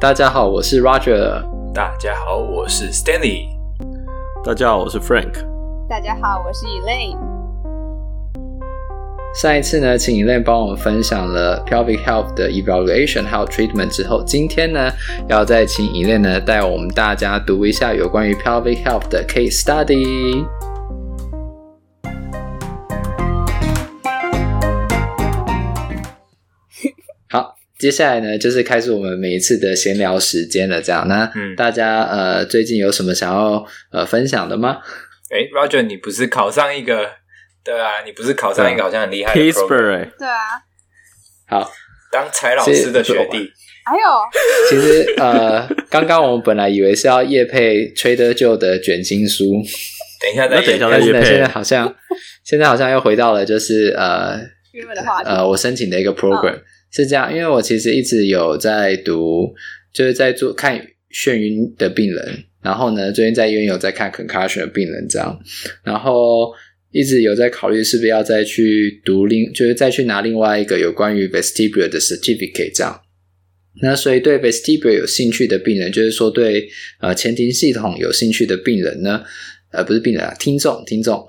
大家好，我是 Roger。大家好，我是 Stanley。大家好，我是 Frank。大家好，我是 Elaine。上一次呢，请 Elaine 帮我们分享了 Pelvic Health 的 Evaluation 还有 Treatment 之后，今天呢，要再请 Elaine 呢带我们大家读一下有关于 Pelvic Health 的 Case Study。接下来呢，就是开始我们每一次的闲聊时间了。这样，那大家、嗯、呃，最近有什么想要呃分享的吗？哎，Roger，你不是考上一个？对啊，你不是考上一个好像很厉害的 Pittsburgh？对啊。好，当柴老师的学弟。还有，其实呃，刚刚我们本来以为是要叶配 Trader Joe 的卷心书，等一下再，等一下再叶配。但是呢，现在好像现在好像又回到了就是呃，原本的话题。呃，我申请的一个 program。哦是这样，因为我其实一直有在读，就是在做看眩晕的病人，然后呢，最近在医院有在看 concussion 的病人，这样，然后一直有在考虑是不是要再去读另，就是再去拿另外一个有关于 vestibular 的 certificate 这样。那所以对 vestibular 有兴趣的病人，就是说对呃前庭系统有兴趣的病人呢，呃不是病人啊，听众听众，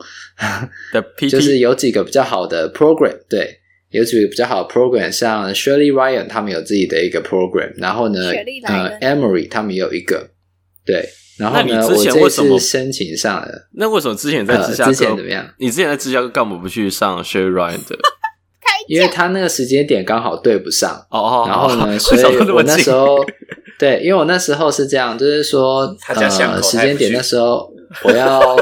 就是有几个比较好的 program 对。有几个比较好的 program，像 Shirley Ryan 他们有自己的一个 program，然后呢，呃，Emory 他们也有一个，对，然后呢，我这次申请上了。那为什么之前在芝加哥、呃、之前怎么样？你之前在芝加哥干嘛不去上 Shirley Ryan 的？因为他那个时间点刚好对不上哦哦，然后呢，所以我那时候对，因为我那时候是这样，就是说呃，时间点那时候我要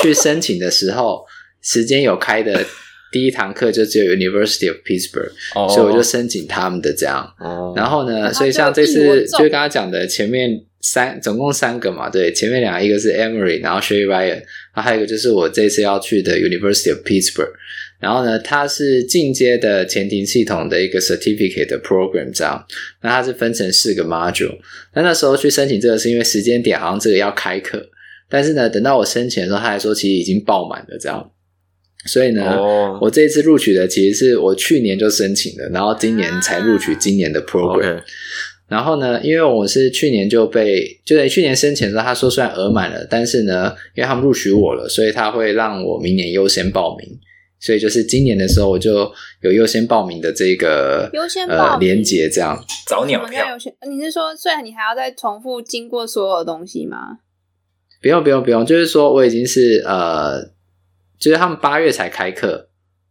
去申请的时候，时间有开的。第一堂课就只有 University of Pittsburgh，、oh. 所以我就申请他们的这样。Oh. 然后呢，所以像这次就刚刚讲的前面三，总共三个嘛，对，前面两个一个是 Emory，然后 Sherry Ryan，然后还有一个就是我这次要去的 University of Pittsburgh。然后呢，它是进阶的前庭系统的一个 certificate 的 program 这样。那它是分成四个 module。那那时候去申请这个是因为时间点好像这个要开课，但是呢，等到我申请的时候，他还说其实已经爆满了这样。所以呢，oh. 我这一次录取的其实是我去年就申请的，然后今年才录取今年的 program。Okay. 然后呢，因为我是去年就被，就在去年申请的时候，他说虽然额满了，但是呢，因为他们录取我了，所以他会让我明年优先报名。所以就是今年的时候，我就有优先报名的这个优先报呃连接这样早鸟票。你是说，虽然你还要再重复经过所有的东西吗？不用不用不用，就是说我已经是呃。就是他们八月才开课，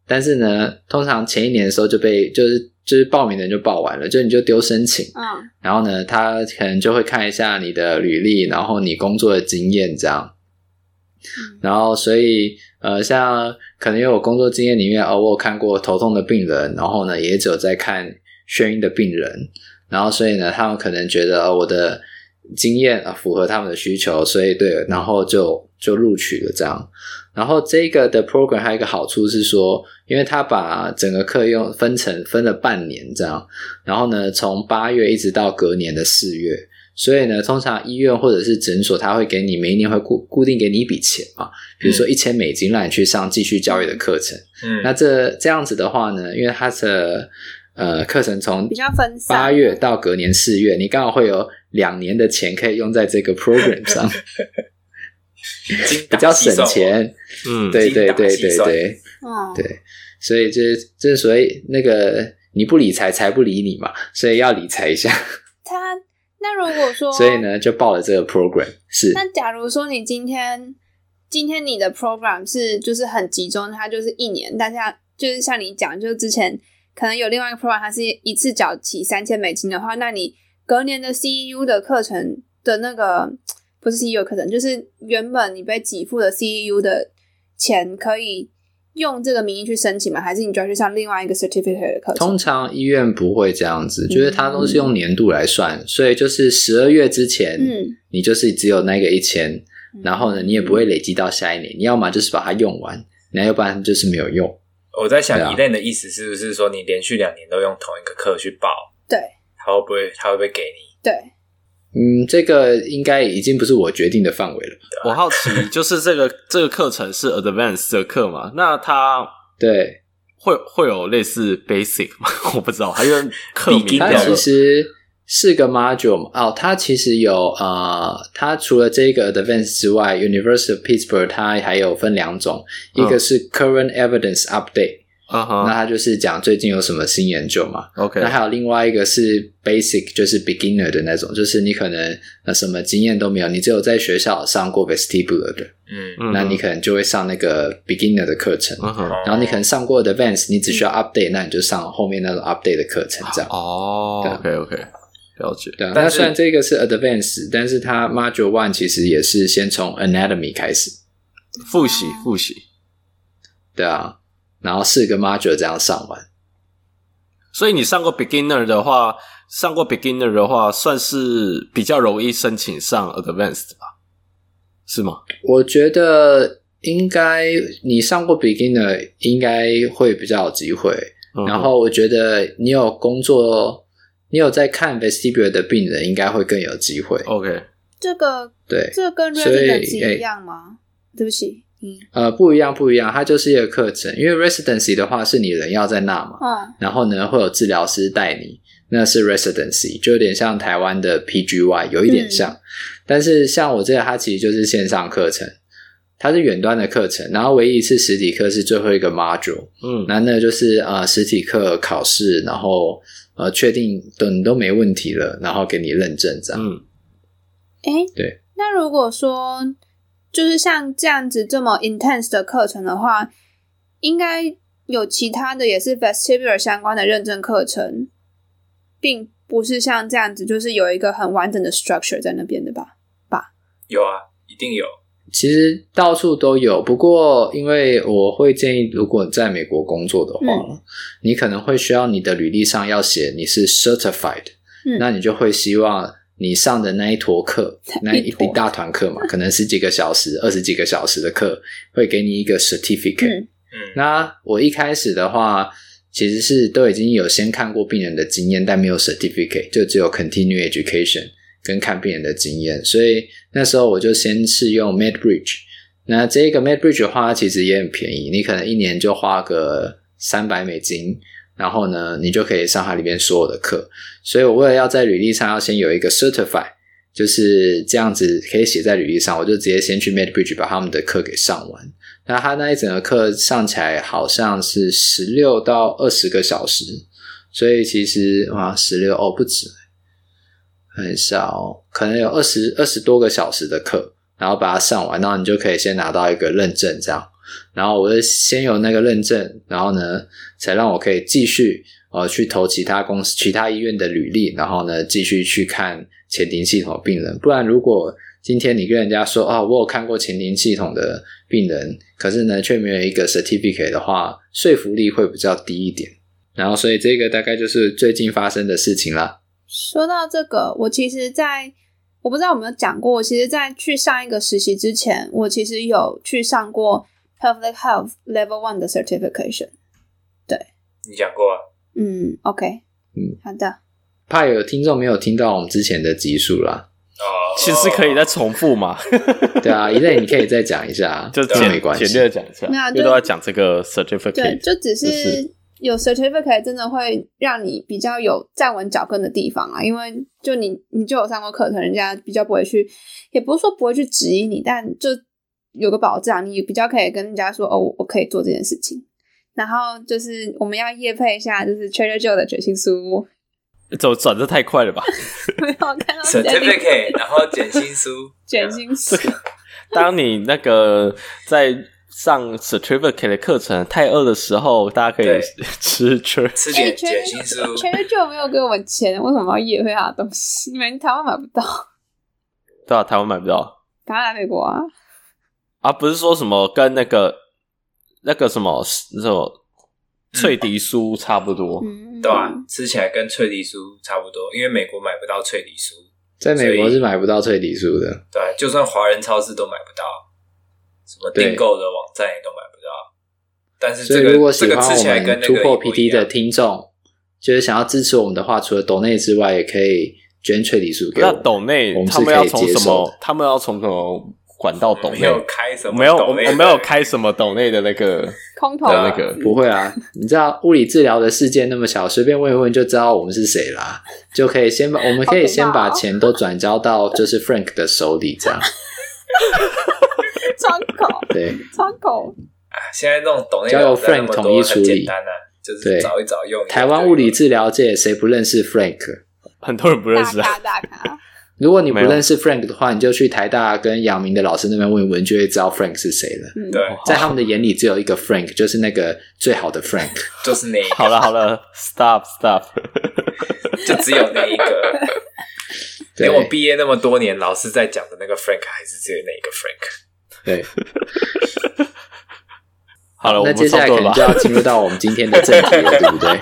但是呢，通常前一年的时候就被就是就是报名的人就报完了，就你就丢申请，嗯，然后呢，他可能就会看一下你的履历，然后你工作的经验这样，嗯，然后所以呃，像可能因为我工作经验里面，哦，我有看过头痛的病人，然后呢，也只有在看眩晕的病人，然后所以呢，他们可能觉得我的经验啊符合他们的需求，所以对，然后就就录取了这样。然后这个的 program 还有一个好处是说，因为他把整个课用分成分了半年这样，然后呢，从八月一直到隔年的四月，所以呢，通常医院或者是诊所他会给你每一年会固固定给你一笔钱嘛，比如说一千美金让你去上继续教育的课程。嗯，那这这样子的话呢，因为它的呃课程从八月到隔年四月，你刚好会有两年的钱可以用在这个 program 上。比较省钱，嗯，对对对对对，嗯，对，所以这这所谓那个你不理财，财不理你嘛，所以要理财一下。他那如果说，所以呢，就报了这个 program。是那假如说你今天今天你的 program 是就是很集中，它就是一年，大家就是像你讲，就是之前可能有另外一个 program，它是一次缴起三千美金的话，那你隔年的 CEU 的课程的那个。不是 CEU 课程，就是原本你被给付的 CEU 的钱，可以用这个名义去申请吗？还是你就要去上另外一个 certificate 的课程？通常医院不会这样子，就是它都是用年度来算，嗯、所以就是十二月之前，嗯，你就是只有那个一千、嗯，然后呢，你也不会累积到下一年。你要么就是把它用完，那要不然就是没有用。我在想，Elaine 的意思是不是说，你连续两年都用同一个课去报？对，他会不会他会不会给你？对。嗯，这个应该已经不是我决定的范围了。我好奇，就是这个 这个课程是 advanced 的课嘛？那它对会会有类似 basic 吗？我不知道，还有课名。它其实是个 module 哦，它其实有呃，它除了这个 advanced 之外，University of Pittsburgh 它还有分两种，嗯、一个是 current evidence update。啊哈，那他就是讲最近有什么新研究嘛？OK，那还有另外一个是 basic，就是 beginner 的那种，就是你可能呃什么经验都没有，你只有在学校上过 vestibular 的，嗯，那你可能就会上那个 beginner 的课程，嗯、然后你可能上过 advanced，你只需要 update，、嗯、那你就上后面那种 update 的课程，这样。哦，OK OK，了解。对，那虽然这个是 advanced，但是它 module one 其实也是先从 anatomy 开始。复习复习，对啊。然后四个 module 这样上完，所以你上过 beginner 的话，上过 beginner 的话，算是比较容易申请上 advanced 吧？是吗？我觉得应该你上过 beginner 应该会比较有机会。嗯、然后我觉得你有工作，你有在看 vestibular 的病人，应该会更有机会。OK，这个对，这个跟 residency 一样吗？欸、对不起。嗯，呃，不一样，不一样，它就是一个课程。因为 residency 的话是你人要在那嘛，嗯，然后呢会有治疗师带你，那是 residency，就有点像台湾的 PGY，有一点像。嗯、但是像我这个，它其实就是线上课程，它是远端的课程，然后唯一一次实体课是最后一个 module，嗯，那那就是呃实体课考试，然后呃确定等都没问题了，然后给你认证这样。嗯，哎，对，那如果说。就是像这样子这么 intense 的课程的话，应该有其他的也是 vestibular 相关的认证课程，并不是像这样子，就是有一个很完整的 structure 在那边的吧？吧？有啊，一定有。其实到处都有，不过因为我会建议，如果在美国工作的话，嗯、你可能会需要你的履历上要写你是 certified，、嗯、那你就会希望。你上的那一坨课，那一一大团课嘛，可能十几个小时、二十几个小时的课，会给你一个 certificate。嗯，那我一开始的话，其实是都已经有先看过病人的经验，但没有 certificate，就只有 continue education 跟看病人的经验。所以那时候我就先试用 MedBridge。那这个 MedBridge 的话，其实也很便宜，你可能一年就花个三百美金。然后呢，你就可以上它里面所有的课。所以我为了要在履历上要先有一个 certify，就是这样子可以写在履历上，我就直接先去 MadBridge 把他们的课给上完。那他那一整个课上起来好像是十六到二十个小时，所以其实哇，十六哦不止，很少，可能有二十二十多个小时的课，然后把它上完，然后你就可以先拿到一个认证，这样。然后我就先有那个认证，然后呢，才让我可以继续呃去投其他公司、其他医院的履历，然后呢继续去看前庭系统病人。不然，如果今天你跟人家说啊、哦，我有看过前庭系统的病人，可是呢却没有一个 certificate 的话，说服力会比较低一点。然后，所以这个大概就是最近发生的事情啦。说到这个，我其实在我不知道有没有讲过，其实，在去上一个实习之前，我其实有去上过。Public Health Level One 的 Certification，对，你讲过啊？嗯，OK，嗯，好的。怕有听众没有听到我们之前的集数啦。哦，其实可以再重复嘛？对啊，一类你可以再讲一下，就简没关系，简略讲一下。没有，就都要讲这个 Certificate。对，就只是有 Certificate，真的会让你比较有站稳脚跟的地方啊。因为就你，你就有上过课程，人家比较不会去，也不是说不会去质疑你，但就。有个保障，你比较可以跟人家说哦，我可以做这件事情。然后就是我们要夜配一下，就是 Trader Joe 的决心书。走转的太快了吧？没有看到 certificate，然后卷心书，卷心书。当你那个在上 certificate 的课程太饿的时候，大家可以 吃吃吃点决心书。Trader Joe 没有给我们钱，为什么要夜配他的东西？你们台湾买不到。对啊，台湾买不到。赶快来美国啊！啊，不是说什么跟那个那个什么什么脆迪酥差不多，嗯、对吧？吃起来跟脆迪酥差不多，因为美国买不到脆迪酥，在美国是买不到脆迪酥的。对，就算华人超市都买不到，什么订购的网站也都买不到。但是、这个，所以如果喜欢我们突破 PT 的听众，就是想要支持我们的话，除了抖内之外，也可以捐脆迪酥给我们。那抖内他们要从什么？他们要从什么？管道抖内，没有开什么，没有我我没有开什么抖内的那个空投的那个，不会啊。你知道物理治疗的世界那么小，随便问一问就知道我们是谁啦，就可以先把我们可以先把钱都转交到就是 Frank 的手里，这样。窗口对窗口啊，现在那种抖内交由 Frank 统一处理，简单啊，就是找一找用。台湾物理治疗界谁不认识 Frank？很多人不认识啊，大咖大咖。如果你不认识 Frank 的话，你就去台大跟阳明的老师那边问一问，就会知道 Frank 是谁了。嗯、对，在他们的眼里只有一个 Frank，就是那个最好的 Frank，就是那一个。好了好了，Stop Stop，就只有那一个。连我毕业那么多年，老师在讲的那个 Frank 还是只有那一个 Frank。对，好了，那接下来可能就要进入到我们今天的 正题了，对不对？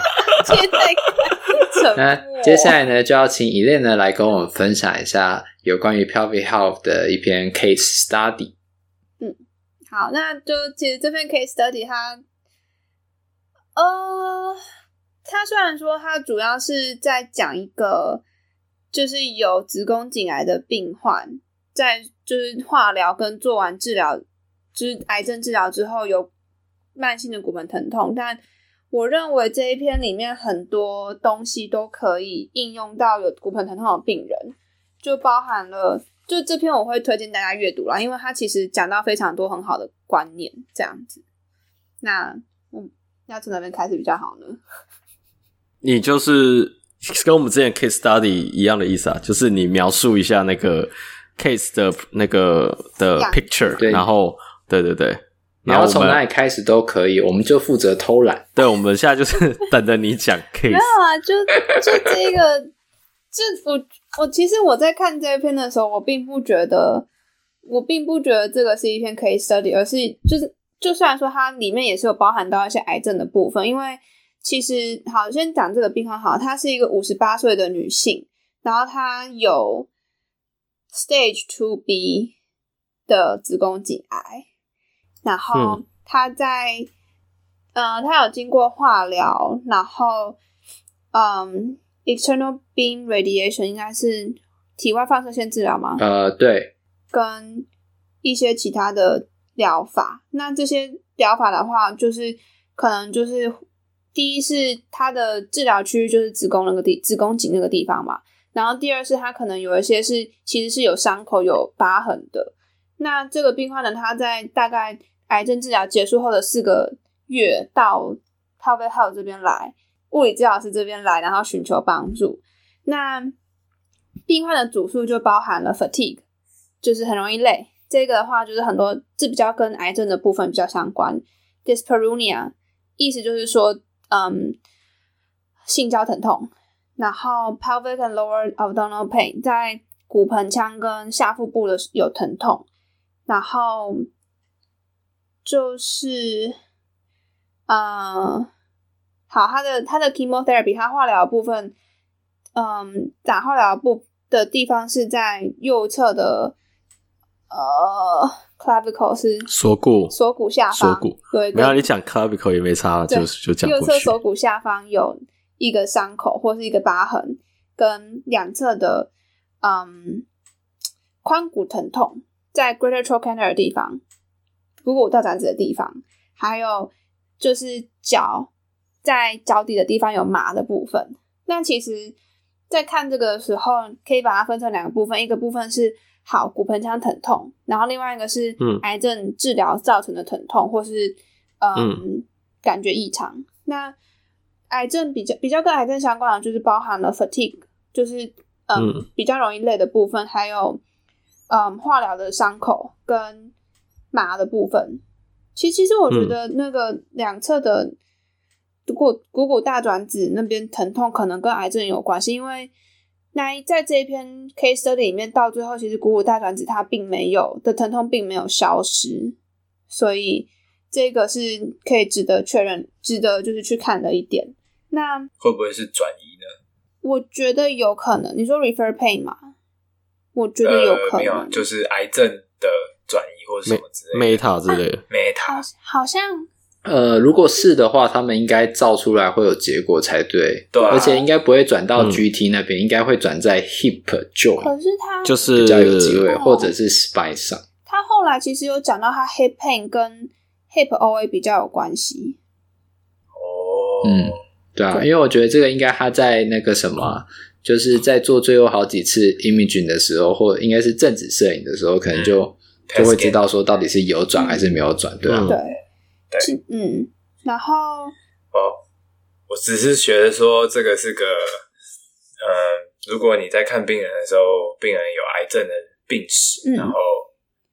那接下来呢，就要请 Elaine 呢来跟我们分享一下有关于 Pelvic Health 的一篇 case study。嗯，好，那就其实这篇 case study 它，呃，它虽然说它主要是在讲一个就是有子宫颈癌的病患，在就是化疗跟做完治疗，就是癌症治疗之后有慢性的骨盆疼痛，但我认为这一篇里面很多东西都可以应用到有骨盆疼痛的病人，就包含了，就这篇我会推荐大家阅读啦，因为它其实讲到非常多很好的观念，这样子。那嗯，要从哪边开始比较好呢？你就是跟我们之前 case study 一样的意思啊，就是你描述一下那个 case 的那个的 picture，然后对对对。然后从哪里开始都可以，我们就负责偷懒。对，我们现在就是等着你讲 case。没有啊，就就这个，这我我其实我在看这一篇的时候，我并不觉得，我并不觉得这个是一篇 case study，而是就是就算说它里面也是有包含到一些癌症的部分，因为其实好，先讲这个病患好，她是一个五十八岁的女性，然后她有 stage two B 的子宫颈癌。然后他在，嗯、呃，他有经过化疗，然后，嗯，external beam radiation 应该是体外放射线治疗吗？呃，对，跟一些其他的疗法。那这些疗法的话，就是可能就是第一是他的治疗区域就是子宫那个地，子宫颈那个地方嘛。然后第二是他可能有一些是其实是有伤口、有疤痕的。那这个病患呢，他在大概。癌症治疗结束后的四个月，到 Pelvic Health 这边来，物理治疗师这边来，然后寻求帮助。那病患的主诉就包含了 fatigue，就是很容易累。这个的话，就是很多这比较跟癌症的部分比较相关。Dyspareunia，意思就是说，嗯，性交疼痛。然后 pelvic and lower abdominal pain，在骨盆腔跟下腹部的有疼痛。然后就是，嗯，好，他的他的 chemotherapy，他化疗部分，嗯，打化疗部的地方是在右侧的，呃，clavicle 是锁骨，锁骨下方，锁骨，对，没有你讲 clavicle 也没差，就就讲右侧锁骨下方有一个伤口或是一个疤痕，跟两侧的，嗯，髋骨疼痛，在 greater trochanter 的地方。股骨大转子的地方，还有就是脚在脚底的地方有麻的部分。那其实，在看这个的时候，可以把它分成两个部分，一个部分是好骨盆腔疼痛，然后另外一个是癌症治疗造成的疼痛，嗯、或是嗯，嗯感觉异常。那癌症比较比较跟癌症相关的，就是包含了 fatigue，就是嗯，嗯比较容易累的部分，还有嗯化疗的伤口跟。麻的部分，其实其实我觉得那个两侧的股骨股骨大转子那边疼痛可能跟癌症有关系，因为那在这一篇 case study 里面，到最后其实股骨大转子它并没有的疼痛并没有消失，所以这个是可以值得确认、值得就是去看的一点。那会不会是转移呢？我觉得有可能。你说 refer pain 吗？我觉得有可能，呃、就是癌症的。或者什么之类的，Meta 之类的，Meta。好，像呃，如果是的话，他们应该照出来会有结果才对，对、啊，而且应该不会转到 GT 那边，嗯、应该会转在 Hip Joint，可是他就是比较有机会，或者是 Spine 上。他后来其实有讲到他 hip pain 跟 hip OA 比较有关系。哦，嗯，对啊，因为我觉得这个应该他在那个什么，就是在做最后好几次 imaging 的时候，或应该是正子摄影的时候，可能就、嗯、就会知道说到底是有转还是没有转，对啊，对，对，嗯，然后哦，我只是觉得说这个是个，嗯、呃，如果你在看病人的时候，病人有癌症的病史，嗯、然后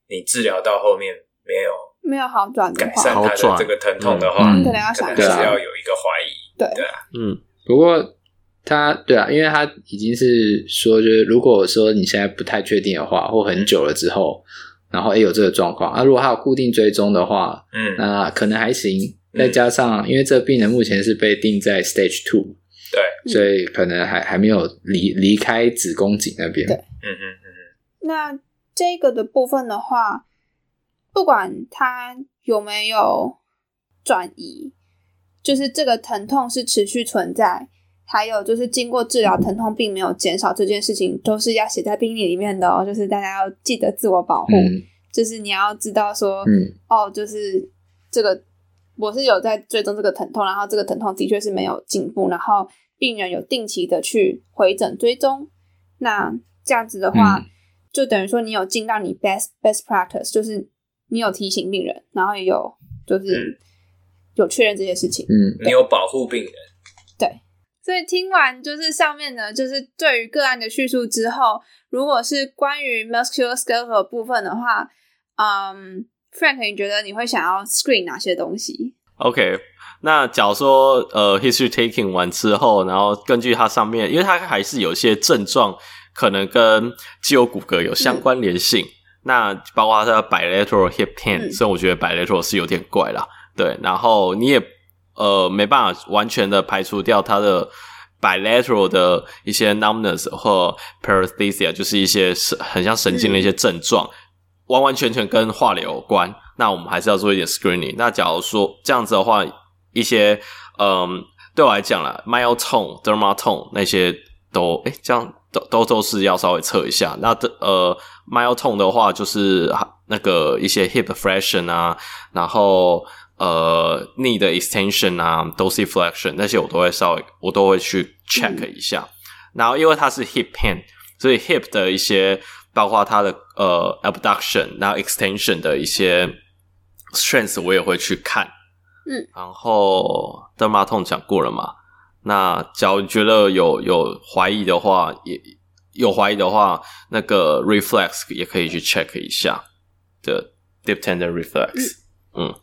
你治疗到后面没有没有好转，改善他的这个疼痛的话，你可能要想，是要有一个怀疑，对。对啊，嗯，不过他对啊，因为他已经是说，就是如果说你现在不太确定的话，或很久了之后，然后也有这个状况啊，如果他有固定追踪的话，嗯，那可能还行。再加上，因为这个病人目前是被定在 Stage Two，对，所以可能还还没有离离开子宫颈那边。对，嗯嗯嗯嗯。那这个的部分的话，不管他有没有转移，就是这个疼痛是持续存在，还有就是经过治疗，疼痛并没有减少，这件事情都是要写在病历里面的哦。就是大家要记得自我保护，嗯、就是你要知道说，嗯，哦，就是这个。我是有在追踪这个疼痛，然后这个疼痛的确是没有进步，然后病人有定期的去回诊追踪。那这样子的话，嗯、就等于说你有尽到你 best best practice，就是你有提醒病人，然后也有就是有确认这些事情。嗯，你有保护病人。对，所以听完就是上面呢，就是对于个案的叙述之后，如果是关于 musculoskeletal 的部分的话，嗯。Frank，你觉得你会想要 screen 哪些东西？OK，那假如说呃，history taking 完之后，然后根据它上面，因为它还是有些症状可能跟肌肉骨骼有相关联性，嗯、那包括它的 bilateral hip pain，、嗯、所以我觉得 bilateral 是有点怪啦。对，然后你也呃没办法完全的排除掉它的 bilateral 的一些 numbness 或 paresthesia，就是一些神很像神经的一些症状。完完全全跟化疗有关，那我们还是要做一点 screening。那假如说这样子的话，一些嗯，对我来讲啦，myotone、dermatome 那些都，诶，这样都都都是要稍微测一下。那的呃，myotone 的话就是那个一些 hip flexion 啊，然后呃，knee 的 extension 啊，dorsiflexion 那些我都会稍微我都会去 check 一下。嗯、然后因为它是 hip pain，所以 hip 的一些。包括它的呃 abduction，然后 extension 的一些 strength 我也会去看，嗯，然后 dermatome 讲过了嘛？那假如觉得有有怀疑的话，也有怀疑的话，那个 reflex 也可以去 check 一下的 deep tendon reflex，嗯，嗯，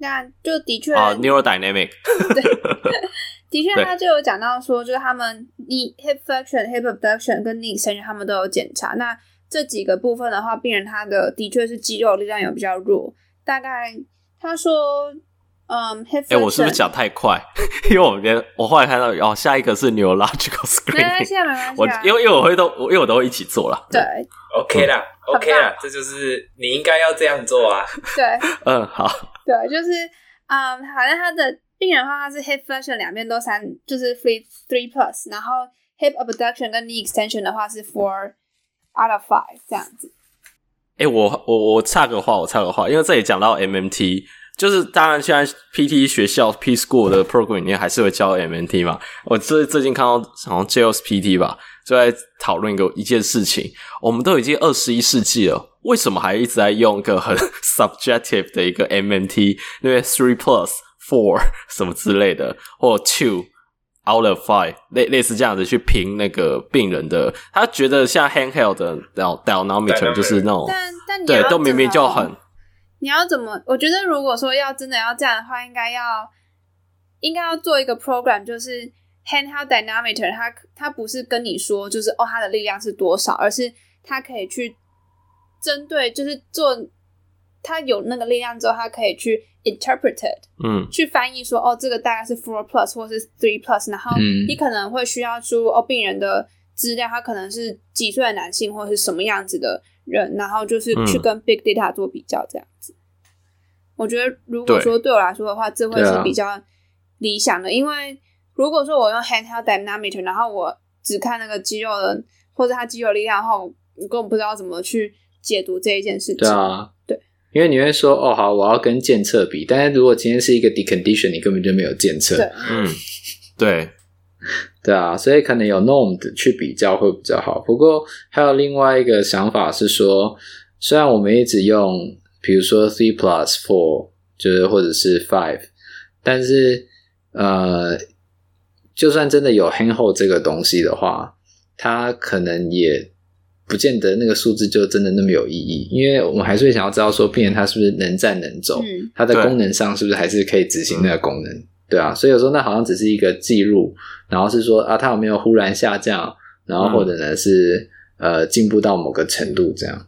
那就的确啊、uh,，neurodynamic，对，的确他就有讲到说，就是他们 knee hip flexion、hip abduction 跟 knee extension 他们都有检查，那。这几个部分的话，病人他的的确是肌肉力量有比较弱。大概他说，嗯，，hip，哎、欸，我是不是讲太快？因为我连我后来看到哦，下一个是 neurological screening，没关系，没关系。我因为因为我会都，因为我都会一起做了。对，OK 啦，OK 啦，这就是你应该要这样做啊。对，嗯，好。对，就是嗯，好像他的病人的话，他是 hip flexion 两边都三，就是 three three plus，然后 hip abduction 跟 knee extension 的话是 four。Out of five 这样子。哎、我我我插个话，我插个话，因为这里讲到 MMT，就是当然现在 PT 学校 P School 的 program 里面还是会教 MMT 嘛。我最最近看到好像 JOS PT 吧，就在讨论一个一件事情，我们都已经二十一世纪了，为什么还一直在用一个很 subjective 的一个 MMT，因为 three plus four 什么之类的，或 two。Out of five，类类似这样子去评那个病人的，他觉得像 handheld 的 dynamometer 就是那种，但但你对都明明就很，你要怎么？我觉得如果说要真的要这样的话，应该要应该要做一个 program，就是 handheld dynamometer，它它不是跟你说就是哦它的力量是多少，而是它可以去针对就是做他有那个力量之后，他可以去。interpreted，嗯，去翻译说哦，这个大概是 four plus 或是 three plus，然后你可能会需要出哦病人的资料，他可能是几岁的男性或是什么样子的人，然后就是去跟 big data 做比较这样子。嗯、我觉得如果说对我来说的话，这会是比较理想的，啊、因为如果说我用 handheld dynamometer，然后我只看那个肌肉的或者他肌肉力量后，我根本不知道怎么去解读这一件事情。对啊，对。因为你会说哦好，我要跟监测比，但是如果今天是一个 decondition，你根本就没有监测。对，嗯，对，对啊，所以可能有 norm 的去比较会比较好。不过还有另外一个想法是说，虽然我们一直用，比如说 three plus four，就是或者是 five，但是呃，就算真的有 handhold 这个东西的话，它可能也。不见得那个数字就真的那么有意义，因为我们还是会想要知道说病人他是不是能站能走，嗯、他在功能上是不是还是可以执行那个功能，对啊，所以有时候那好像只是一个记录，然后是说啊，他有没有忽然下降，然后或者呢是、嗯、呃进步到某个程度这样。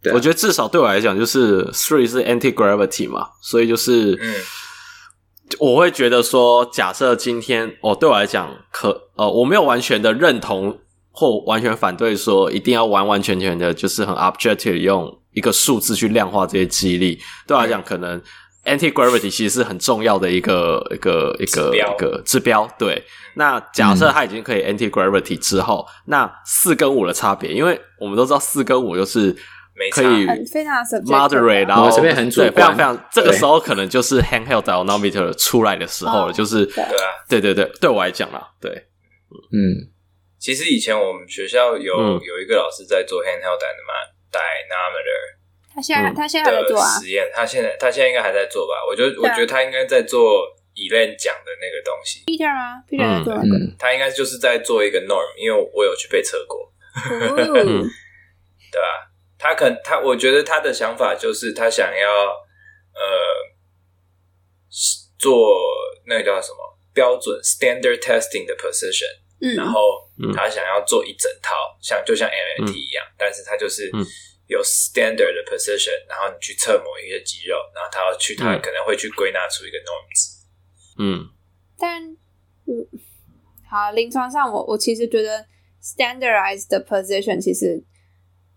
对啊、我觉得至少对我来讲，就是 three 是 anti gravity 嘛，所以就是，嗯，我会觉得说，假设今天哦，对我来讲可呃，我没有完全的认同。或完全反对说一定要完完全全的，就是很 objective 用一个数字去量化这些肌力。对我来讲，可能 anti gravity 其实是很重要的一个一个一个一个指标。对，那假设它已经可以 anti gravity 之后，嗯、那四跟五的差别，因为我们都知道四跟五就是可以非常 moderate，然后这边很主观，非常非常这个时候可能就是 handheld dynamometer 出来的时候了，就是对。对对对，对我来讲啦，对，嗯。其实以前我们学校有、嗯、有一个老师在做 handheld dynamometer，他现在、嗯、他现在还在做啊？实验，他现在他现在应该还在做吧？我觉得、啊、我觉得他应该在做 Elaine 讲的那个东西。Peter 吗？Peter 在做那个？他应该就是在做一个 norm，因为我有去被测过，嗯、对吧？他可能他，我觉得他的想法就是他想要呃做那个叫什么标准 standard testing 的 position。嗯，然后他想要做一整套，像就像 MAT 一样，但是他就是有 standard 的 position，然后你去测某一个肌肉，然后他要去，他可能会去归纳出一个 norms。嗯，但嗯，好，临床上我我其实觉得 standardized 的 position 其实，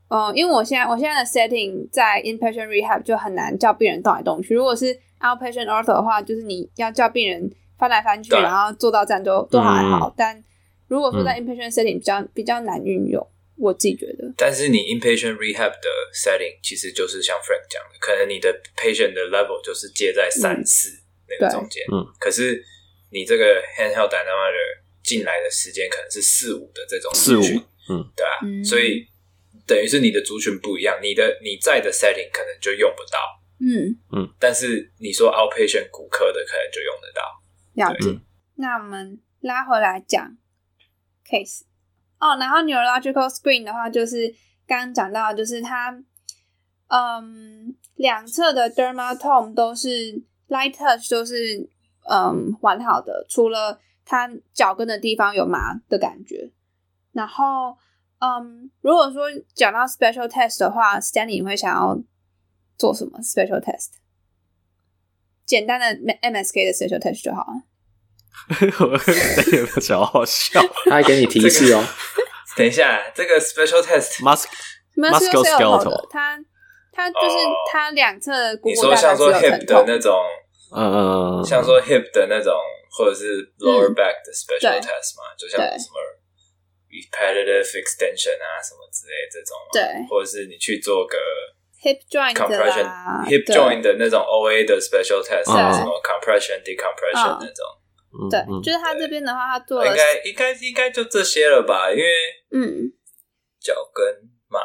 嗯，因为我现在我现在的 setting 在 inpatient rehab 就很难叫病人动来动去，如果是 outpatient ortho 的话，就是你要叫病人翻来翻去，然后坐到站都都还好，但如果说在 inpatient setting 比较、嗯、比较难运用，我自己觉得。但是你 inpatient rehab 的 setting 其实就是像 Frank 讲的，可能你的 patient 的 level 就是接在三四那个中间，嗯，可是你这个 handheld dynamometer 进来的时间可能是四五的这种族群，嗯，对吧、啊？嗯、所以等于是你的族群不一样，你的你在的 setting 可能就用不到，嗯嗯，但是你说 outpatient 骨科的可能就用得到。了解。嗯、那我们拉回来讲。Case 哦，然后 neurological screen 的话，就是刚刚讲到，就是它，嗯，两侧的 dermatome 都是 light touch，都是嗯完好的，除了它脚跟的地方有麻的感觉。然后，嗯，如果说讲到 special test 的话，Stanley 你会想要做什么 special test？简单的 MSK 的 special test 就好了。我有个小好笑，他还给你提示哦。等一下，这个 special test musculoskeletal，它它就是它两侧的骨，你说像说 hip 的那种，嗯，像说 hip 的那种，或者是 lower back 的 special test 嘛，就像什么 repetitive extension 啊什么之类这种，对，或者是你去做个 hip joint compression，hip joint 的那种 OA 的 special test，什么 compression decompression 那种。对，就是他这边的话，他做了应该应该应该就这些了吧？因为嗯，脚跟麻，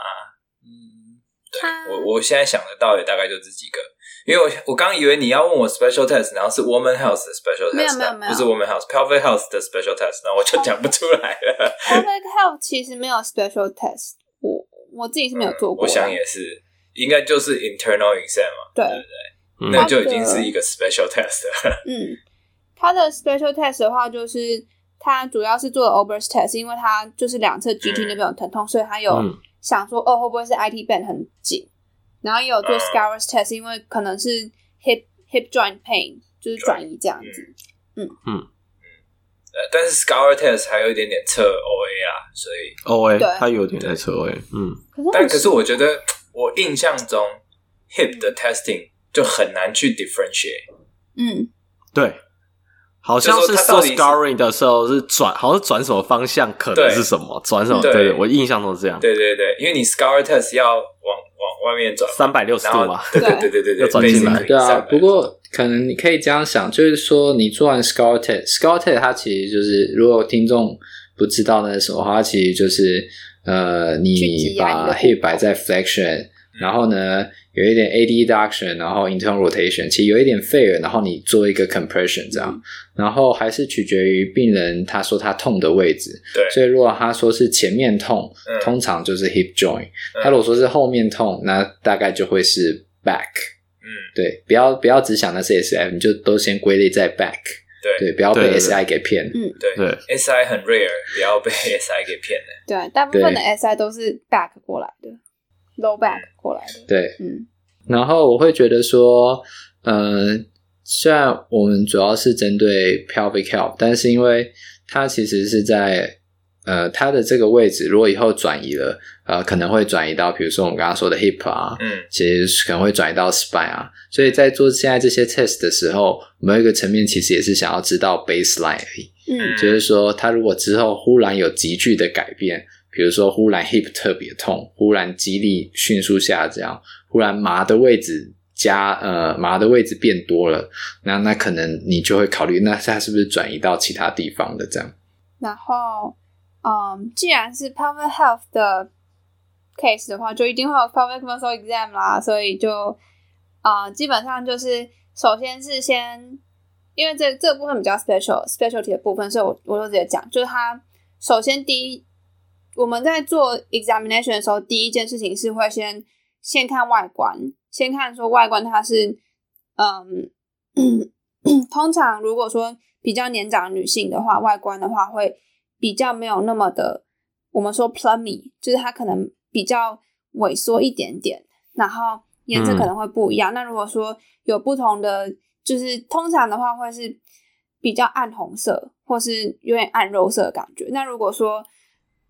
嗯，对，我我现在想得到也大概就这几个。因为我我刚以为你要问我 special test，然后是 woman health 的 special test，没有没有没有，不是 woman health pelvic health 的 special test，那我就讲不出来了。pelvic health 其实没有 special test，我我自己是没有做过。我想也是，应该就是 internal exam 嘛，对不对？那就已经是一个 special test 了。嗯。它的 special test 的话，就是它主要是做了 Ober's test，因为它就是两侧 GT 那边有疼痛，嗯、所以它有想说，哦，会不会是 IT band 很紧？然后也有做 Scour's test，因为可能是 hip hip joint pain，就是转移这样子。嗯嗯嗯。但是 Scour test 还有一点点测 OA 啊，所以 OA 对它有点在测 OA。嗯。但可是我觉得，我印象中 hip 的 testing 就很难去 differentiate。嗯，对。好像是做 scarring 的时候是转，好像转什么方向，可能是什么转什么？对，我印象都是这样。对对对，因为你 scar test 要往往外面转三百六十度嘛，对对对对对，要转进来。对啊，不过可能你可以这样想，就是说你做完 Skull Tap，Skull Tap 它其实就是，如果听众不知道那是什么话，它其实就是呃，你把 hip 摆在 flexion，然后呢。有一点 adduction，然后 internal rotation，其实有一点 fair，然后你做一个 compression 这样，嗯、然后还是取决于病人他说他痛的位置。对，所以如果他说是前面痛，嗯、通常就是 hip joint；他如果说是后面痛，那大概就会是 back。嗯，对，不要不要只想那是 SF，你就都先归类在 back。对，对，不要被 SI 给骗。嗯，对对，SI 很 rare，不要被 SI 给骗了。对，大部分的 SI 都是 back 过来的。Low back 过来的，对，嗯，然后我会觉得说，嗯、呃，虽然我们主要是针对 pelvic health，但是因为它其实是在呃它的这个位置，如果以后转移了，呃，可能会转移到，比如说我们刚刚说的 hip 啊，嗯，其实可能会转移到 spine 啊，所以在做现在这些 test 的时候，某一个层面其实也是想要知道 baseline 而已，嗯，就是说它如果之后忽然有急剧的改变。比如说，忽然 hip 特别痛，忽然肌力迅速下降，忽然麻的位置加呃麻的位置变多了，那那可能你就会考虑，那它是不是转移到其他地方的这样？然后，嗯，既然是 pelvic health 的 case 的话，就一定会有 pelvic muscle exam 啦，所以就啊、基本上就是首先是先，因为这这个部分比较 special specialty 的部分，所以我我就直接讲，就是它首先第一。我们在做 examination 的时候，第一件事情是会先先看外观，先看说外观它是，嗯，通常如果说比较年长女性的话，外观的话会比较没有那么的，我们说 plummy，就是它可能比较萎缩一点点，然后颜色可能会不一样。那如果说有不同的，就是通常的话会是比较暗红色，或是有点暗肉色的感觉。那如果说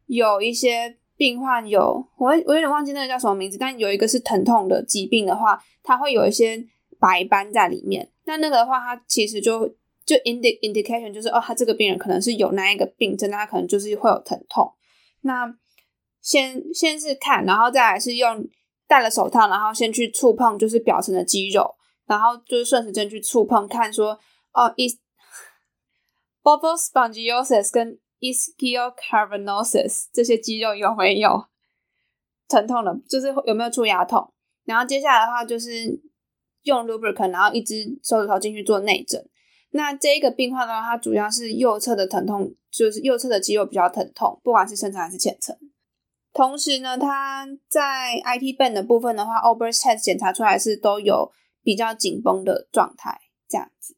有一些病患有，我我有点忘记那个叫什么名字，但有一个是疼痛的疾病的话，它会有一些白斑在里面。那那个的话，它其实就就 ind indication 就是哦，他这个病人可能是有那一个病症，那他可能就是会有疼痛。那先先是看，然后再来是用戴了手套，然后先去触碰就是表层的肌肉，然后就是顺时针去触碰，看说哦，is bulbar spongiosis 跟 ischial cavernosis 这些肌肉有没有疼痛的？就是有没有出牙痛？然后接下来的话就是用 lubricant，然后一只手指头进去做内诊。那这一个病患的话，它主要是右侧的疼痛，就是右侧的肌肉比较疼痛，不管是深层还是浅层。同时呢，它在 IT band 的部分的话，Ober's test 检查出来是都有比较紧绷的状态，这样子。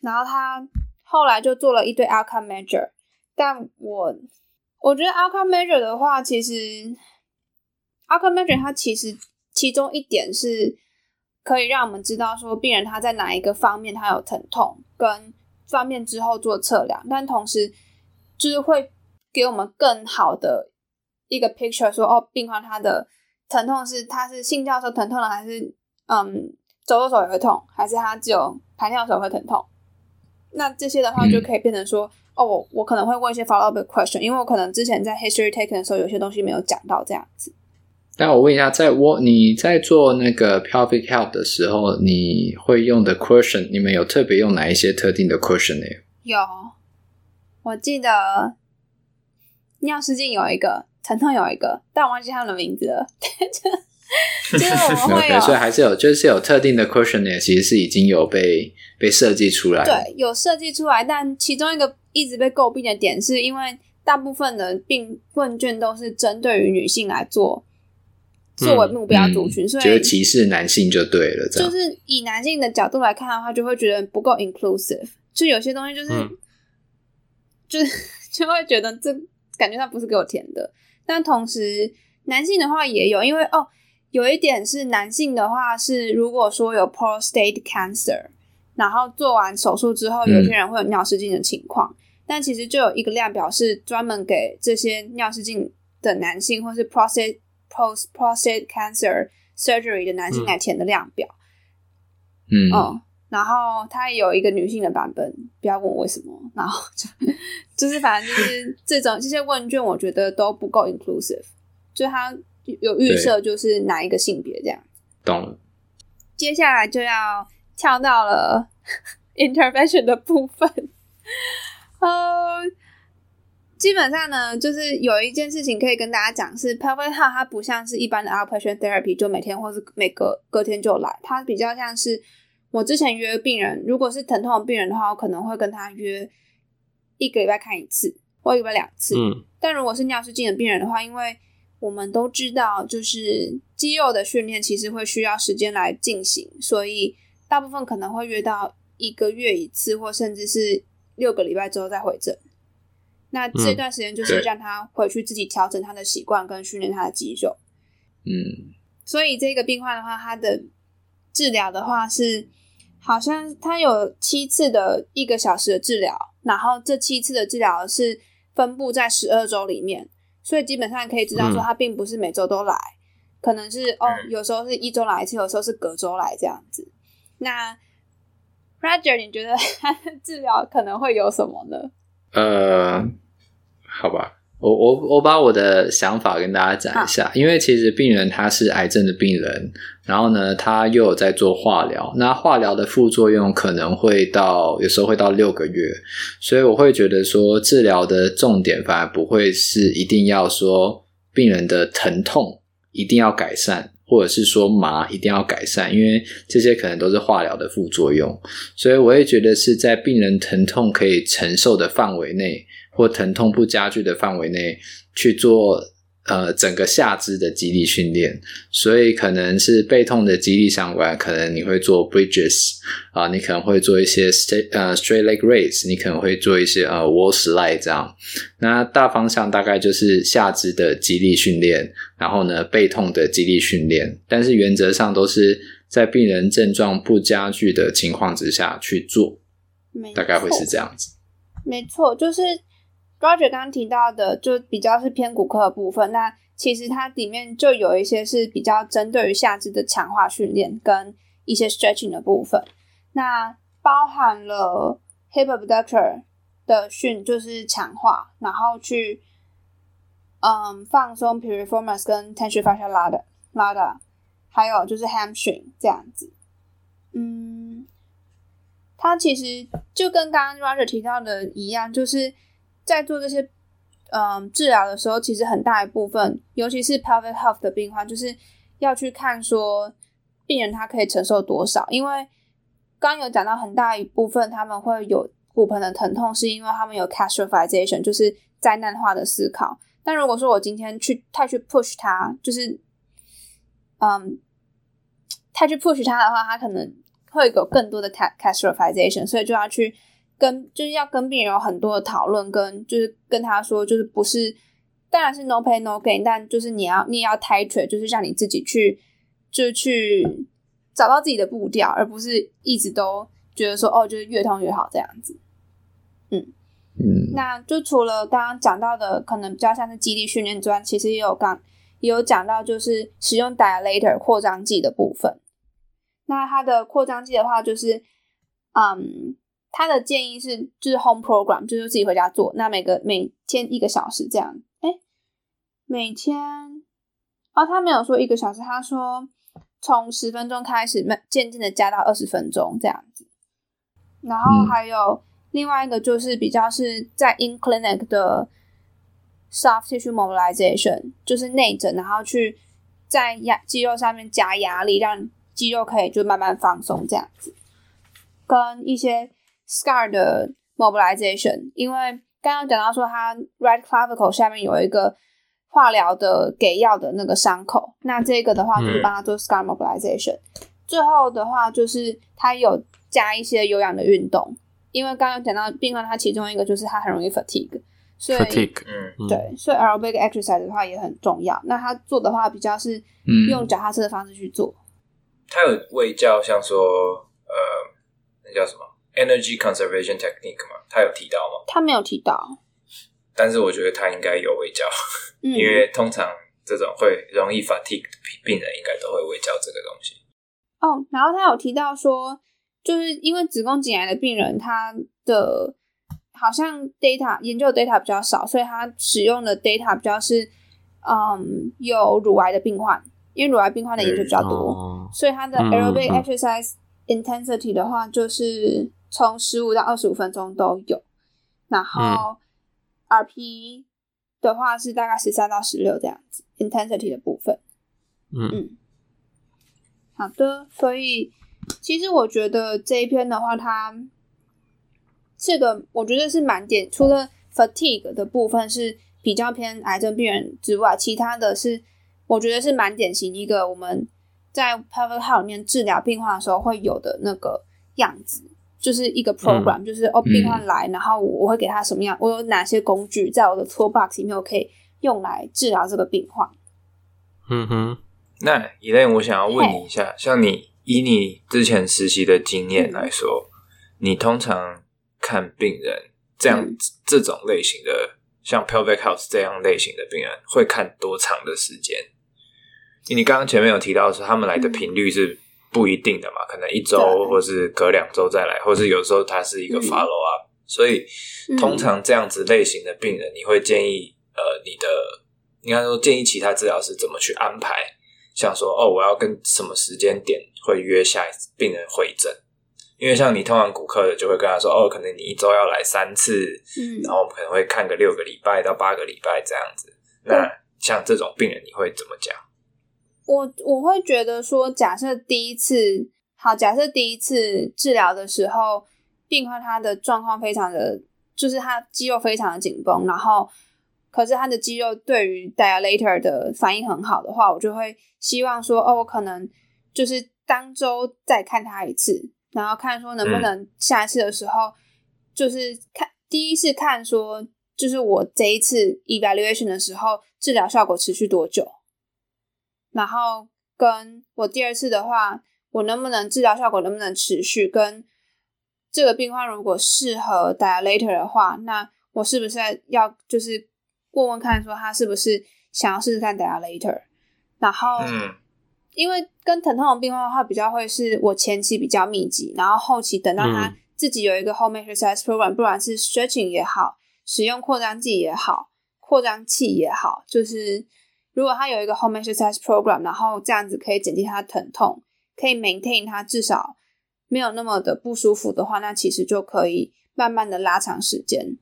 然后他后来就做了一堆 outcome measure。但我我觉得 outcome measure 的话，其实 outcome measure 它其实其中一点是可以让我们知道说病人他在哪一个方面他有疼痛，跟方面之后做测量，但同时就是会给我们更好的一个 picture，说哦，病患他的疼痛是他是性交时候疼痛了，还是嗯走的时候也会痛，还是他只有排尿时候会疼痛？那这些的话就可以变成说。嗯哦，我我可能会问一些 follow up question，因为我可能之前在 history taken 的时候，有些东西没有讲到这样子。那我问一下，在我你在做那个 pelvic health 的时候，你会用的 question，你们有特别用哪一些特定的 question 呢？有，我记得尿失禁有一个，疼痛有一个，但我忘记他们的名字了。就是我们会有，所以还是有，就是有特定的 questionnaire，其实是已经有被被设计出来。对，有设计出来，但其中一个一直被诟病的点，是因为大部分的病问卷都是针对于女性来做，作为目标族群，嗯、所以觉得歧视男性就对了。就是以男性的角度来看的话，就会觉得不够 inclusive，就有些东西就是，嗯、就是 就会觉得这感觉上不是给我填的。但同时，男性的话也有，因为哦。有一点是男性的话是，如果说有 prostate cancer，然后做完手术之后，有些人会有尿失禁的情况，嗯、但其实就有一个量表是专门给这些尿失禁的男性，或是 prostate post prostate cancer surgery 的男性来填的量表。嗯，嗯，然后它也有一个女性的版本，不要问我为什么，然后就 就是反正就是这种这些问卷，我觉得都不够 inclusive。就他有预设就是哪一个性别这样。懂。接下来就要跳到了 intervention 的部分。呃，基本上呢，就是有一件事情可以跟大家讲，是 Pelvic Health 它不像是一般的 outpatient therapy，就每天或是每隔隔天就来，它比较像是我之前约病人，如果是疼痛的病人的话，我可能会跟他约一个礼拜看一次，或一个礼拜两次。嗯，但如果是尿失禁的病人的话，因为我们都知道，就是肌肉的训练其实会需要时间来进行，所以大部分可能会约到一个月一次，或甚至是。六个礼拜之后再回诊，那这段时间就是让他回去自己调整他的习惯跟训练他的肌肉。嗯，所以这个病患的话，他的治疗的话是，好像他有七次的一个小时的治疗，然后这七次的治疗是分布在十二周里面，所以基本上可以知道说他并不是每周都来，可能是哦，有时候是一周来一次，有时候是隔周来这样子。那 Roger，你觉得 他的治疗可能会有什么呢？呃，好吧，我我我把我的想法跟大家讲一下，因为其实病人他是癌症的病人，然后呢，他又有在做化疗，那化疗的副作用可能会到有时候会到六个月，所以我会觉得说治疗的重点反而不会是一定要说病人的疼痛一定要改善。或者是说麻一定要改善，因为这些可能都是化疗的副作用，所以我也觉得是在病人疼痛可以承受的范围内，或疼痛不加剧的范围内去做。呃，整个下肢的肌力训练，所以可能是背痛的肌力相关，可能你会做 bridges 啊，你可能会做一些 straight 呃 straight leg raise，你可能会做一些呃 wall slide 这样。那大方向大概就是下肢的肌力训练，然后呢，背痛的肌力训练，但是原则上都是在病人症状不加剧的情况之下去做，大概会是这样子。没错，就是。Roger 刚刚提到的，就比较是偏骨科的部分。那其实它里面就有一些是比较针对于下肢的强化训练跟一些 stretching 的部分。那包含了 hip abductor 的训，就是强化，然后去嗯放松 piriformis 跟 tension fascia lata，还有就是 hamstring 这样子。嗯，它其实就跟刚刚 Roger 提到的一样，就是。在做这些嗯治疗的时候，其实很大一部分，尤其是 pelvic health 的病患，就是要去看说病人他可以承受多少。因为刚有讲到很大一部分他们会有骨盆的疼痛，是因为他们有 catastrophization，就是灾难化的思考。但如果说我今天去太去 push 他，就是嗯太去 push 他的话，他可能会有更多的 catastrophization，所以就要去。跟就是要跟病人有很多的讨论，跟就是跟他说，就是不是，当然是 no pain no gain，但就是你要你也要 titrate，就是让你自己去，就去找到自己的步调，而不是一直都觉得说哦，就是越痛越好这样子。嗯嗯，那就除了刚刚讲到的，可能比较像是肌力训练之外，其实也有刚也有讲到，就是使用 dilator 扩张剂的部分。那它的扩张剂的话，就是嗯。他的建议是，就是 home program，就是自己回家做。那每个每天一个小时这样。哎、欸，每天哦，他没有说一个小时，他说从十分钟开始，慢渐渐的加到二十分钟这样子。然后还有另外一个，就是比较是在 in clinic 的 soft tissue mobilization，就是内诊，然后去在压肌肉上面加压力，让肌肉可以就慢慢放松这样子，跟一些。Scar 的 mobilization，因为刚刚讲到说他 right clavicle 下面有一个化疗的给药的那个伤口，那这个的话就是帮他做 Scar mobilization。嗯、最后的话就是他有加一些有氧的运动，因为刚刚讲到病患他其中一个就是他很容易 fatigue，所以 fatigue，嗯，对，所以 aerobic exercise 的话也很重要。那他做的话比较是用脚踏车的方式去做。他有卫教，像说呃，那叫什么？Energy conservation technique 嘛，他有提到吗？他没有提到，但是我觉得他应该有微教，嗯、因为通常这种会容易 fatigue 的病人，应该都会微教这个东西。哦，然后他有提到说，就是因为子宫颈癌的病人，他的好像 data 研究 data 比较少，所以他使用的 data 比较是嗯有乳癌的病患，因为乳癌病患的研究比较多，哦、所以他的 aerobic exercise intensity 的话，就是从十五到二十五分钟都有。然后 RP 的话是大概十三到十六这样子 intensity 的部分。嗯嗯，好的，所以其实我觉得这一篇的话，它这个我觉得是蛮点，除了 fatigue 的部分是比较偏癌症病人之外，其他的是我觉得是蛮典型一个我们在 Pelvic Health 里面治疗病患的时候会有的那个样子。就是一个 program，、嗯、就是哦，病患来，然后我会给他什么样，我有哪些工具在我的 toolbox 里面，我可以用来治疗这个病患。嗯哼，那 Elaine，我想要问你一下，像你以你之前实习的经验来说，嗯、你通常看病人这样、嗯、这种类型的，像 pelvic health 这样类型的病人，会看多长的时间？你刚刚前面有提到说，他们来的频率是、嗯。不一定的嘛，可能一周，或是隔两周再来，或是有时候它是一个 follow up，、嗯、所以通常这样子类型的病人，你会建议呃，你的应该说建议其他治疗师怎么去安排？像说哦，我要跟什么时间点会约下一次病人会诊？因为像你通常骨科的就会跟他说哦，可能你一周要来三次，嗯，然后我们可能会看个六个礼拜到八个礼拜这样子。那像这种病人，你会怎么讲？我我会觉得说，假设第一次好，假设第一次治疗的时候，病患他的状况非常的，就是他肌肉非常的紧绷，然后可是他的肌肉对于 dilator 的反应很好的话，我就会希望说，哦，我可能就是当周再看他一次，然后看说能不能下一次的时候，嗯、就是看第一次看说，就是我这一次 evaluation 的时候，治疗效果持续多久。然后跟我第二次的话，我能不能治疗效果能不能持续？跟这个病患如果适合 dilator 的话，那我是不是要就是问问看，说他是不是想要试试看 dilator？然后，因为跟疼痛的病患的话，比较会是我前期比较密集，然后后期等到他自己有一个 home exercise program，不管是 stretching 也好，使用扩张剂也好，扩张器也好，就是。如果他有一个 home exercise program，然后这样子可以减轻他的疼痛，可以 maintain 他至少没有那么的不舒服的话，那其实就可以慢慢的拉长时间。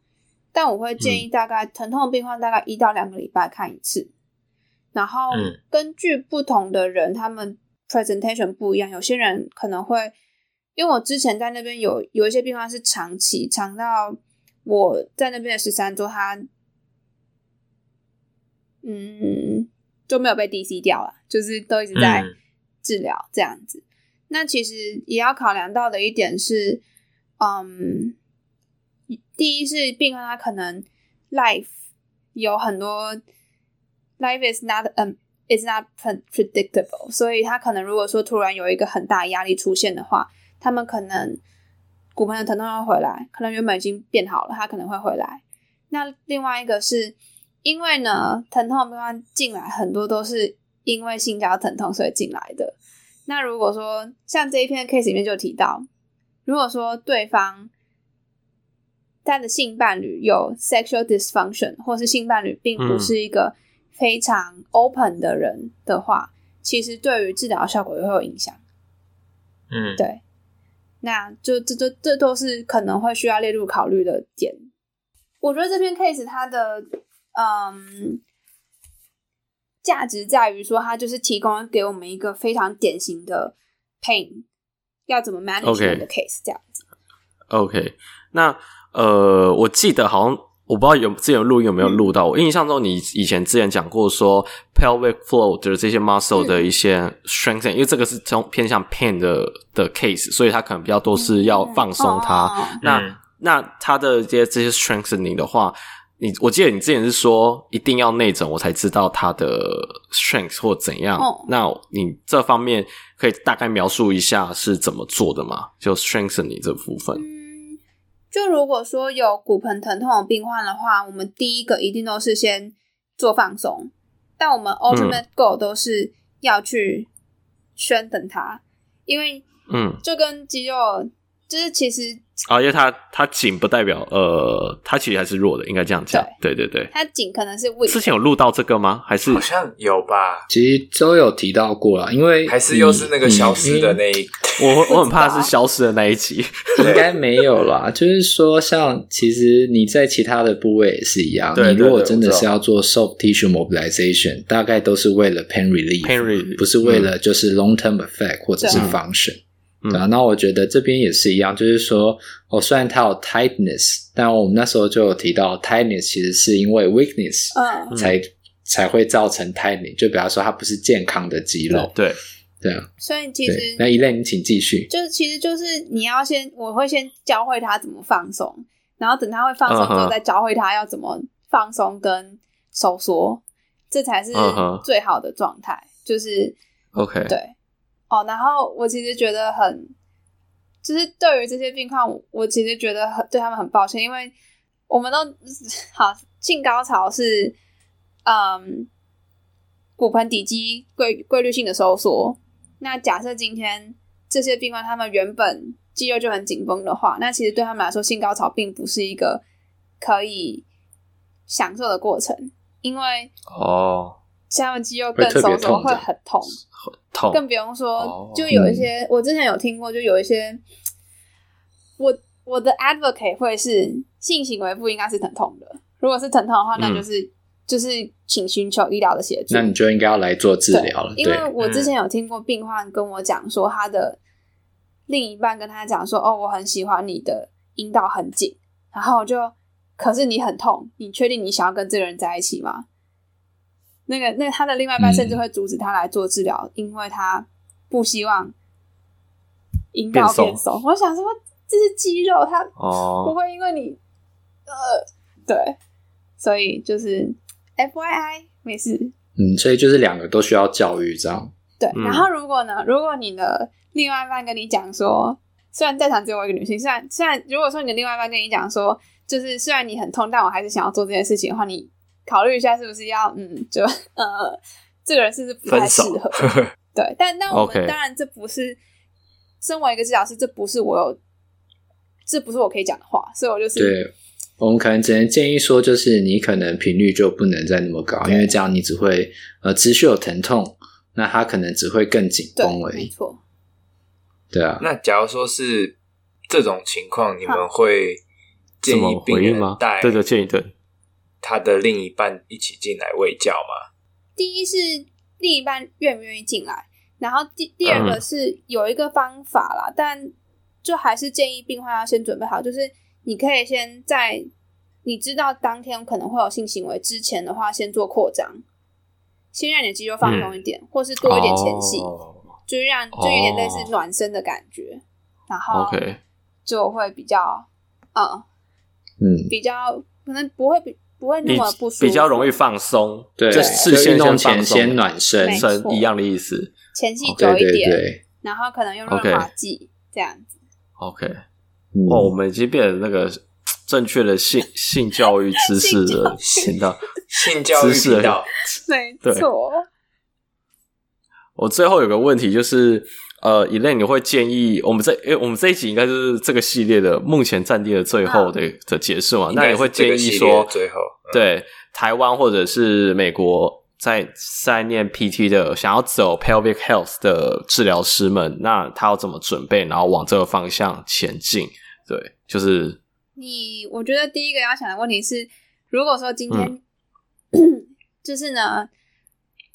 但我会建议大概疼痛的病患大概一到两个礼拜看一次，然后根据不同的人，他们 presentation 不一样，有些人可能会，因为我之前在那边有有一些病患是长期长到我在那边的十三周，他。嗯，就没有被 DC 掉了，就是都一直在治疗这样子。嗯、那其实也要考量到的一点是，嗯，第一是病患他可能 life 有很多 life is not um is not predictable，所以他可能如果说突然有一个很大压力出现的话，他们可能骨盆的疼痛要回来，可能原本已经变好了，他可能会回来。那另外一个是。因为呢，疼痛的病患进来很多都是因为性交疼痛所以进来的。那如果说像这一篇 case 里面就提到，如果说对方他的性伴侣有 sexual dysfunction，或是性伴侣并不是一个非常 open 的人的话，嗯、其实对于治疗效果也会有影响。嗯，对。那就这这这都是可能会需要列入考虑的点。我觉得这篇 case 它的。嗯，价值在于说，它就是提供给我们一个非常典型的 pain 要怎么 manage 的 case 这样子。OK，那呃，我记得好像我不知道有之前录音有没有录到，嗯、我印象中你以前之前讲过说 pelvic floor 的这些 muscle 的一些 strength，、嗯、因为这个是从偏向 pain 的的 case，所以它可能比较多是要放松它。那、嗯、那它的这些这些 strengthening 的话。你我记得你之前是说一定要内诊，我才知道他的 strength 或怎样。Oh. 那你这方面可以大概描述一下是怎么做的吗？就 strengthen 你这部分。嗯，就如果说有骨盆疼痛的病患的话，我们第一个一定都是先做放松，但我们 ultimate goal 都是要去 strengthen 它，因为嗯，就跟肌肉，就是其实啊，因为它它紧不代表呃，它其实还是弱的，应该这样讲。对对对，它紧可能是 weak。之前有录到这个吗？还是好像有吧？其实都有提到过了，因为还是又是那个消失的那一，我我很怕是消失的那一集，应该没有啦。就是说，像其实你在其他的部位也是一样，你如果真的是要做 soft tissue mobilization，大概都是为了 pain relief，pain relief 不是为了就是 long term effect 或者是 function。对啊，那我觉得这边也是一样，就是说，哦，虽然它有 tightness，但我们那时候就有提到 tightness 其实是因为 weakness，嗯，才才会造成 tightness，就比方说它不是健康的肌肉，对，对啊。所以其实那 Elaine 你请继续，就是其实就是你要先，我会先教会他怎么放松，然后等他会放松之后，再教会他要怎么放松跟收缩，这才是最好的状态，就是 OK，对。哦，然后我其实觉得很，就是对于这些病况，我其实觉得很对他们很抱歉，因为我们都 好性高潮是，嗯，骨盆底肌规规律性的收缩。那假设今天这些病患他们原本肌肉就很紧绷的话，那其实对他们来说，性高潮并不是一个可以享受的过程，因为哦，像他们肌肉更收缩会很痛。痛，更不用说，就有一些、哦、我之前有听过，就有一些，我我的 advocate 会是性行为不应该是疼痛的，如果是疼痛的话，那就是、嗯、就是请寻求医疗的协助，那你就应该要来做治疗了。因为我之前有听过病患跟我讲说，他的另一半跟他讲说，哦，我很喜欢你的阴道很紧，然后就可是你很痛，你确定你想要跟这个人在一起吗？那个，那他的另外一半甚至会阻止他来做治疗，嗯、因为他不希望阴道变松。我想说，这是肌肉，他不会因为你、哦、呃，对，所以就是 FYI 没事。嗯，所以就是两个都需要教育，这样。对，然后如果呢，如果你的另外一半跟你讲说，虽然在场只有我一个女性，虽然虽然如果说你的另外一半跟你讲说，就是虽然你很痛，但我还是想要做这件事情的话，你。考虑一下是不是要嗯，就 呃，这个人是不是不太适合？对，但但我们当然这不是身为一个治疗师，这不是我有，这不是我可以讲的话，所以我就是对，我们可能只能建议说，就是你可能频率就不能再那么高，因为这样你只会呃持续有疼痛，那他可能只会更紧绷而已。没错，对啊。那假如说是这种情况，你们会建议病人带？对的，建议对。他的另一半一起进来喂教吗？第一是另一半愿不愿意进来，然后第第二个是有一个方法啦，嗯、但就还是建议病患要先准备好，就是你可以先在你知道当天可能会有性行为之前的话，先做扩张，先让你的肌肉放松一点，嗯、或是多一点前戏，哦、就是让就有点类似暖身的感觉，哦、然后就会比较嗯嗯比较可能不会比。不会那么不舒服，比较容易放松。对，就是先弄前先暖身，身一样的意思。前戏久一点，然后可能用润滑剂这样子。OK，哇，我们已经变成那个正确的性 性教育知识的频道，性教育频道，没错。我最后有个问题就是。呃，Elaine，你会建议我们这，因为，我们这一集应该是这个系列的目前暂定的最后的的结束嘛？那你会建议说，最后对台湾或者是美国在在念 PT 的，想要走 pelvic health 的治疗师们，那他要怎么准备，然后往这个方向前进？对，就是你，我觉得第一个要想的问题是，如果说今天、嗯、就是呢，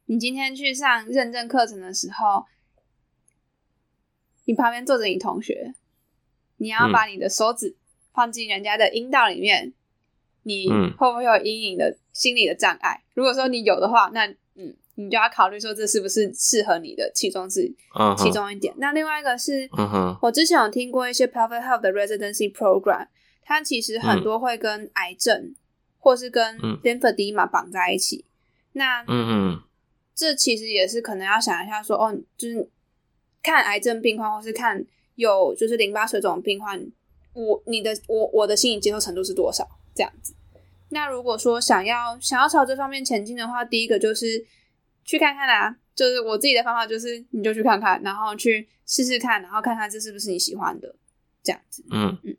你今天去上认证课程的时候。你旁边坐着你同学，你要把你的手指放进人家的阴道里面，嗯、你会不会有阴影的心理的障碍？如果说你有的话，那嗯，你就要考虑说这是不是适合你的其中是其中一点。Uh huh. 那另外一个是，uh huh. 我之前有听过一些 pelvic health 的 residency program，它其实很多会跟癌症、嗯、或是跟 lymphedema 绑在一起。那嗯嗯，这其实也是可能要想一下说，哦，就是。看癌症病患，或是看有就是淋巴水肿病患，我你的我我的心理接受程度是多少？这样子。那如果说想要想要朝这方面前进的话，第一个就是去看看啦，就是我自己的方法就是你就去看看，然后去试试看，然后看看这是不是你喜欢的，这样子。嗯嗯。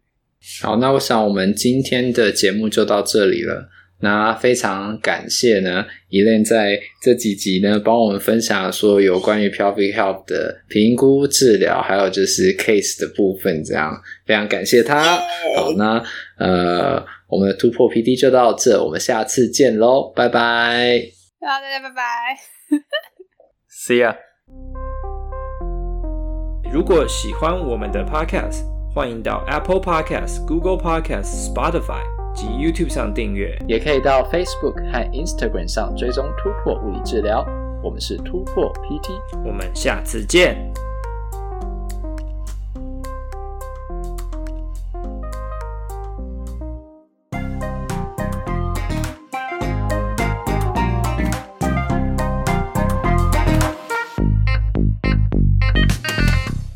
好，那我想我们今天的节目就到这里了。那非常感谢呢，Elaine 在这几集呢帮我们分享说有关于 Pelvic Health 的评估、治疗，还有就是 case 的部分，这样非常感谢他。好，那呃，我们的突破 PD 就到这，我们下次见喽，拜拜。好，大家拜拜，See ya。如果喜欢我们的 Podcast，欢迎到 Apple Podcast、Google Podcast、Spotify。及 YouTube 上订阅，也可以到 Facebook 和 Instagram 上追踪突破物理治疗。我们是突破 PT，我们下次见。